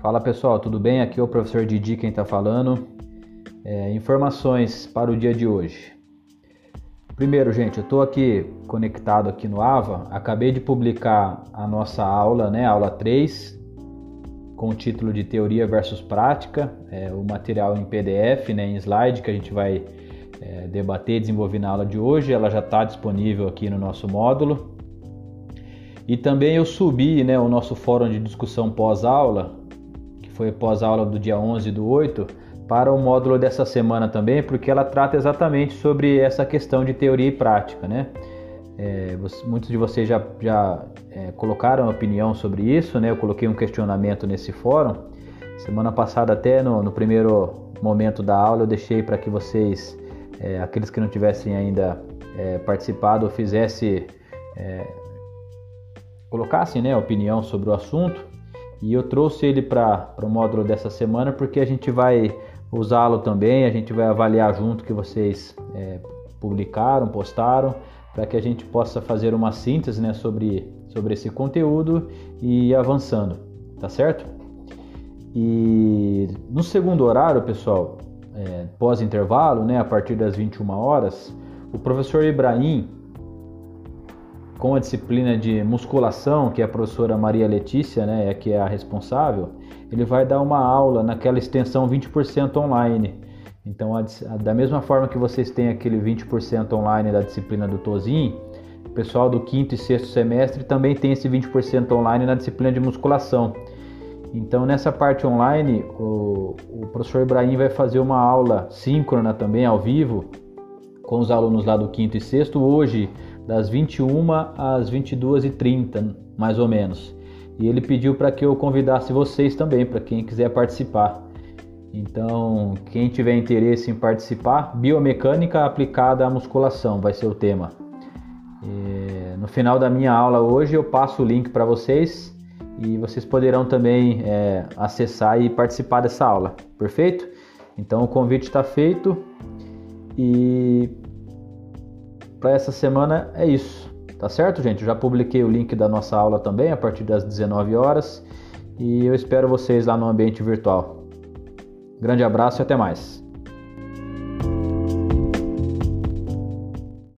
Fala pessoal, tudo bem? Aqui é o professor Didi quem está falando. É, informações para o dia de hoje. Primeiro, gente, eu estou aqui conectado aqui no AVA. Acabei de publicar a nossa aula, né, aula 3, com o título de Teoria versus Prática. É, o material em PDF, né, em slide, que a gente vai é, debater e desenvolver na aula de hoje. Ela já está disponível aqui no nosso módulo. E também eu subi né, o nosso fórum de discussão pós-aula, foi pós-aula do dia 11 do 8, para o módulo dessa semana também, porque ela trata exatamente sobre essa questão de teoria e prática. Né? É, muitos de vocês já, já é, colocaram opinião sobre isso, né? eu coloquei um questionamento nesse fórum. Semana passada, até no, no primeiro momento da aula, eu deixei para que vocês, é, aqueles que não tivessem ainda é, participado, fizesse é, colocassem né, opinião sobre o assunto e eu trouxe ele para o módulo dessa semana porque a gente vai usá-lo também, a gente vai avaliar junto que vocês é, publicaram, postaram, para que a gente possa fazer uma síntese né, sobre, sobre esse conteúdo e ir avançando, tá certo? E no segundo horário, pessoal, é, pós-intervalo, né, a partir das 21 horas, o professor Ibrahim com a disciplina de musculação, que a professora Maria Letícia, né, é que é a responsável, ele vai dar uma aula naquela extensão 20% online. Então, a, a, da mesma forma que vocês têm aquele 20% online da disciplina do Tozin, o pessoal do quinto e sexto semestre também tem esse 20% online na disciplina de musculação. Então, nessa parte online, o, o professor Ibrahim vai fazer uma aula síncrona também, ao vivo, com os alunos lá do quinto e sexto. Hoje, das 21 às 22h30, mais ou menos. E ele pediu para que eu convidasse vocês também, para quem quiser participar. Então, quem tiver interesse em participar, biomecânica aplicada à musculação vai ser o tema. E no final da minha aula hoje eu passo o link para vocês e vocês poderão também é, acessar e participar dessa aula, perfeito? Então o convite está feito e para essa semana é isso. Tá certo, gente? Eu já publiquei o link da nossa aula também a partir das 19 horas e eu espero vocês lá no ambiente virtual. Grande abraço e até mais.